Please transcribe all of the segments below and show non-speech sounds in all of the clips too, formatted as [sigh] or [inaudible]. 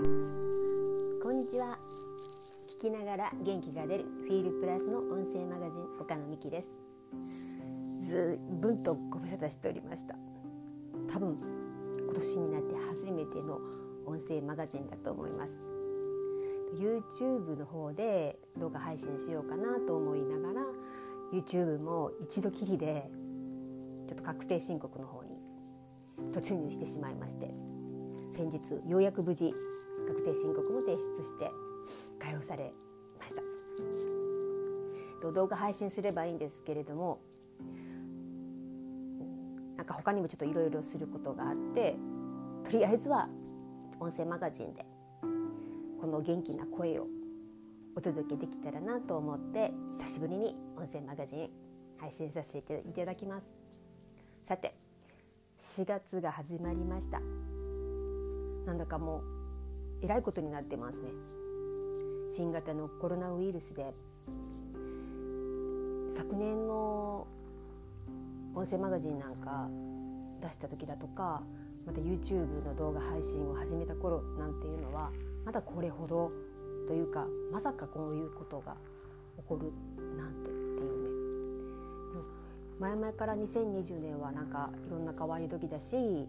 こんにちは。聞きながら元気が出るフィールプラスの音声マガジン岡野美希です。ずいぶんとご無沙汰しておりました。多分今年になって初めての音声マガジンだと思います。YouTube の方で動画配信しようかなと思いながら YouTube も一度きりでちょっと確定申告の方に突入してしまいまして先日ようやく無事確定申告も提出して解放されました。動画配信すればいいんですけれどもなんか他にもちょっといろいろすることがあってとりあえずは音声マガジンでこの元気な声をお届けできたらなと思って久しぶりに音声マガジン配信させていただきます。さて4月が始まりました。なんだかもうえらいことになってますね。新型のコロナウイルスで。昨年の音声マガジンなんか出した時だとかまた YouTube の動画配信を始めた頃なんていうのはまだこれほどというかまさかこういうことが起こるなんてっていうね。前々から2020年はなんかいろんな変わり時だし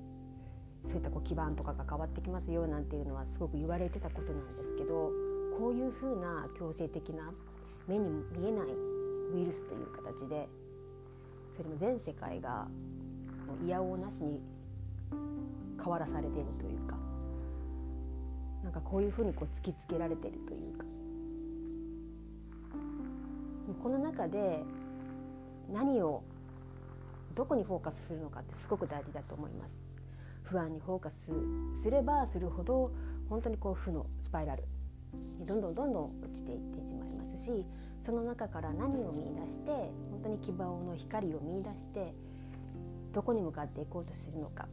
そういったこう基盤とかが変わってきますよなんていうのはすごく言われてたことなんですけどこういうふうな強制的な目に見えないウイルスという形でそれも全世界がいやおうなしに変わらされているというかなんかこういうふうにこう突きつけられているというかこの中で何をどこにフォーカスするのかってすごく大事だと思います。不安にフォーカスすればするほど本当にこう負のスパイラルにどんどんどんどん落ちていってしまいますしその中から何を見出して本当に希望の光を見出してどこに向かっていこうとするのか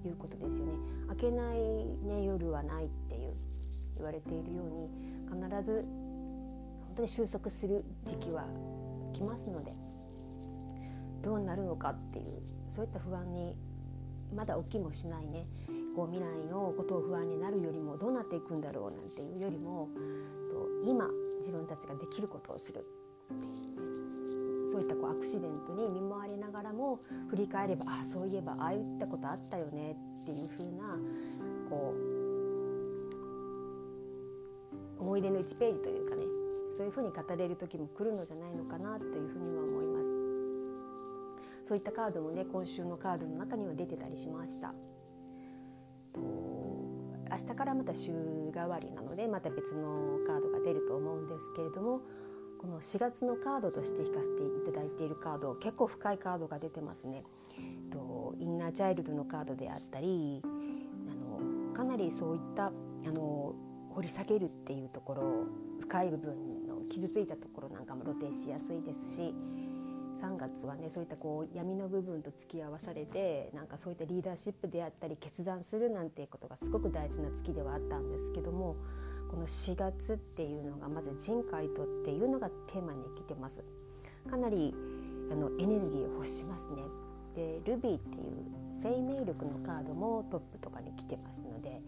っていうことですよね。明けない、ね、夜はないっていう言われているように必ず本当に収束する時期は来ますのでどうなるのかっていうそういった不安にまだ起きもしないね。こう未来のことを不安になるよりもどうなっていくんだろうなんていうよりも今自分たちができることをする。そういったこうアクシデントに見舞われながらも振り返ればああそういえばああいったことあったよね。っていうふうなこう思い出の1ページというかね。そういうふうに語れる時も来るのじゃないのかなというふうには思います。そういったカードもね今週のカードの中には出てたりしました。明日からまた週替わりなのでまた別のカードが出ると思うんですけれどもこの4月のカードとして引かせていただいているカード結構深いカードが出てますね。とインナーチャイルドのカードであったりあのかなりそういったあの掘り下げるっていうところ深い部分の傷ついたところなんかも露呈しやすいですし3月はねそういったこう闇の部分と付き合わされてなんかそういったリーダーシップであったり決断するなんていうことがすごく大事な月ではあったんですけどもこの4月っていうのがまず人海とっていうのがテーマに来てます。かなりあのエネルギーを欲しますね。でルビーっていう生命力のカードもトップとかに来てますので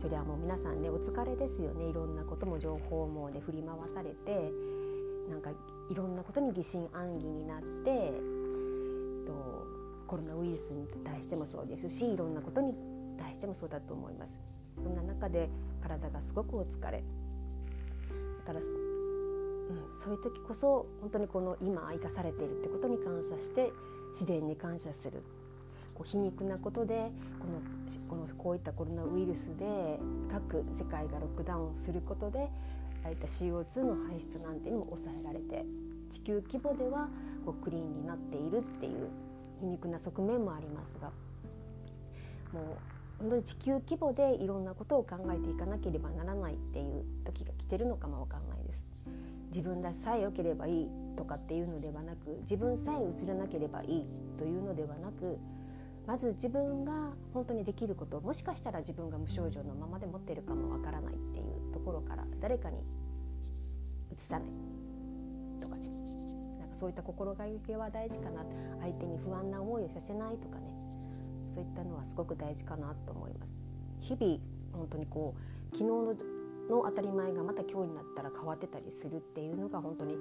それはもう皆さんねお疲れですよねいろんなことも情報もね振り回されてなんかいろんなことに疑心暗鬼になってとコロナウイルスに対してもそうですしいろんなことに対してもそうだと思います。そんな中で体がすごくお疲れだから、うん、そういう時こそ本当にこの今生かされているってことに感謝して自然に感謝するこう皮肉なことでこのこのこういったコロナウイルスで各世界がロックダウンすることでああいった CO2 の排出なんていうのも抑えられて地球規模ではこうクリーンになっているっていう皮肉な側面もありますがもう本当に地球規模でいろんなことを考えていかなければならないっていう時が来てるのかもわかんないです。自分らさえ良ければいいとかっていうのではなく自分さえ映らなければいいというのではなくまず自分が本当にできることもしかしたら自分が無症状のままで持ってるかもわからないっていう誰かに移さない。とかね。なんかそういった心がけは大事かな。相手に不安な思いをさせないとかね。そういったのはすごく大事かなと思います。日々本当にこう昨日のの当たり前がまた今日になったら変わってたりするっていうのが本当に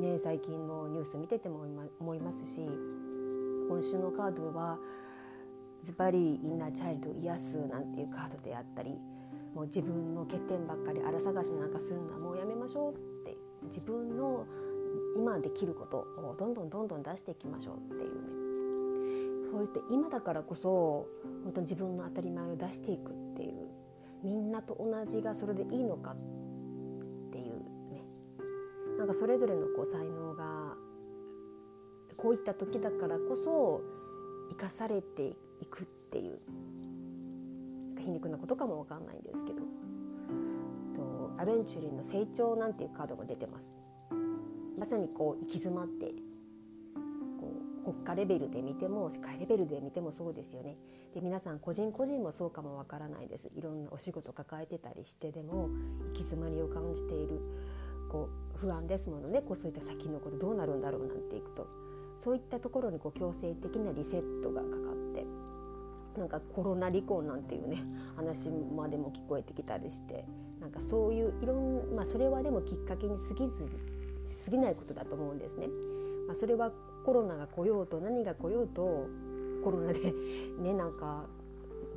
ね最近のニュース見てても思いますし今週のカードはズバリインナーチャイルド癒すなんていうカードであったりもう自分の欠点ばっかり荒探しなんかするのはもうやめましょうって自分の今できることをどんどんどんどん出していきましょうっていうね。そういって今だからこそ本当に自分の当たり前を出していくっていうみんなと同じがそれでいいのかっていうね。なんかそれぞれのこう才能がこういった時だからこそ生かされていくっていう。皮肉なことかもわかんないんですけど。とアベンチュリーの成長なんていうカードが出てます。まさにこう行き詰まってこう国家レベルで見ても世界レベルで見てもそうですよね。で皆さん個人個人もそうかもわからないです。いろんなお仕事抱えてたりしてでも行き詰まりを感じているこう不安ですものね。こうそういった先のことどうなるんだろうなんていくと。そういったところにこう強制的なリセットがかかって。なんかコロナ離婚なんていうね話までも聞こえてきたりしてなんかそういういろんまあそれはでもきっかけに過ぎず過ぎないことだと思うんですね。まあ、それはコロナが来ようと何が来ようとコロナで [laughs] ねなんか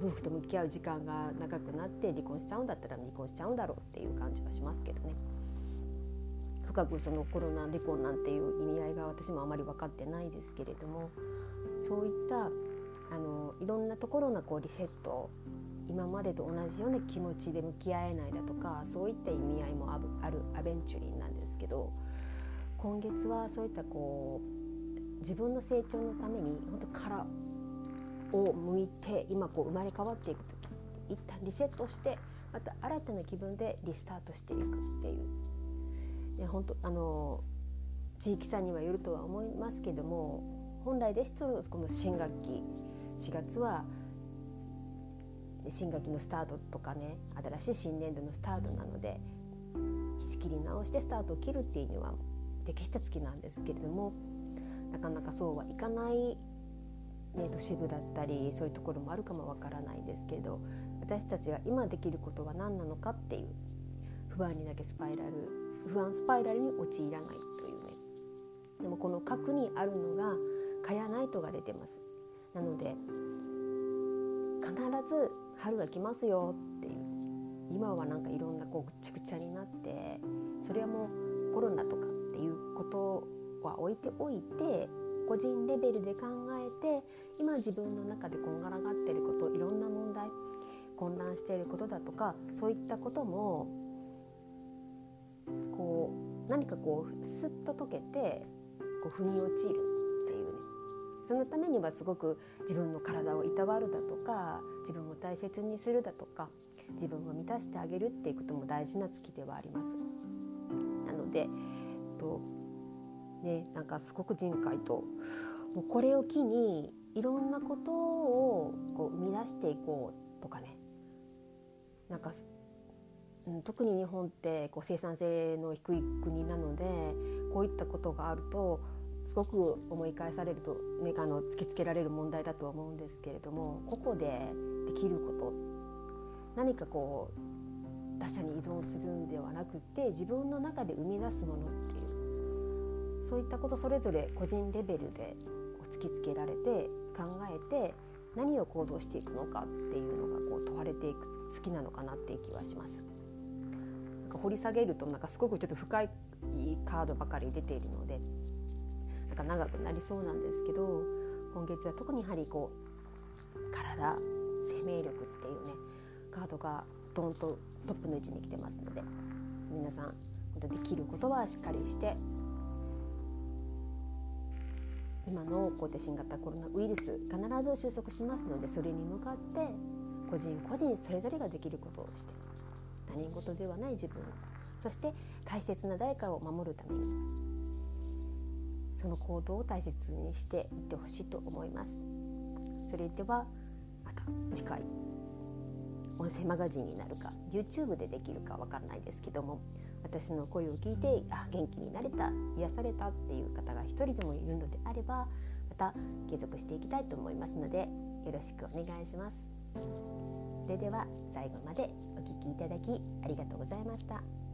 夫婦と向き合う時間が長くなって離婚しちゃうんだったら離婚しちゃうんだろうっていう感じはしますけどね。深くそのコロナ離婚なんていう意味合いが私もあまり分かってないですけれどもそういったあのいろんなところのこうリセット今までと同じような気持ちで向き合えないだとかそういった意味合いもあるアベンチュリーなんですけど今月はそういったこう自分の成長のために本当殻を向いて今こう生まれ変わっていく時一旦リセットしてまた新たな気分でリスタートしていくっていう。で本当あの地域差にはよるとは思いますけども本来ですとこの新学期4月は新学期のスタートとかね新しい新年度のスタートなので仕切り直してスタートを切るっていうには適した月なんですけれどもなかなかそうはいかない、ね、都市部だったりそういうところもあるかもわからないですけど私たちが今できることは何なのかっていう不安にだけスパイラル不安スパイラルに陥らないというね。でもこの核にあるのが蚊やナイトが出てます。なので必ず春が来ますよっていう。今はなんかいろんなこうぐちゃぐちゃになってそれはもうコロナとかっていうことは置いておいて個人レベルで考えて今自分の中でこんがらがってることいろんな問題混乱していることだとかそういったこともこう何かこうスッと解けてこう腑に落ちる。そのためにはすごく自分の体をいたわるだとか自分を大切にするだとか自分を満たしてあげるっていうことも大事な月ではあります。なのでとねなんかすごく人海ともうこれを機にいろんなことをこう生み出していこうとかねなんか、うん、特に日本ってこう生産性の低い国なのでこういったことがあるとすごく思い返されると、ね、あの突きつけられる問題だとは思うんですけれども個々でできること何かこう他者に依存するんではなくて自分の中で生み出すものっていうそういったことそれぞれ個人レベルで突きつけられて考えて何を行動していくのかっていうのがこう問われていく月なのかなっていう気はします。なんか掘り下げるとなんかすごくちょっと深いカードばかり出ているのでか長くなりそうなんですけど今月は特にやはりこう体生命力っていうねカードがドンとトップの位置に来てますので皆さんできることはしっかりして今のこうやって新型コロナウイルス必ず収束しますのでそれに向かって個人個人それぞれができることをして他人事ではない自分そして大切な誰かを守るためにその行動を大切にしていってほしいと思いますそれではまた次回音声マガジンになるか YouTube でできるかわからないですけども私の声を聞いてあ元気になれた癒されたっていう方が一人でもいるのであればまた継続していきたいと思いますのでよろしくお願いします。それでは最後までお聴きいただきありがとうございました。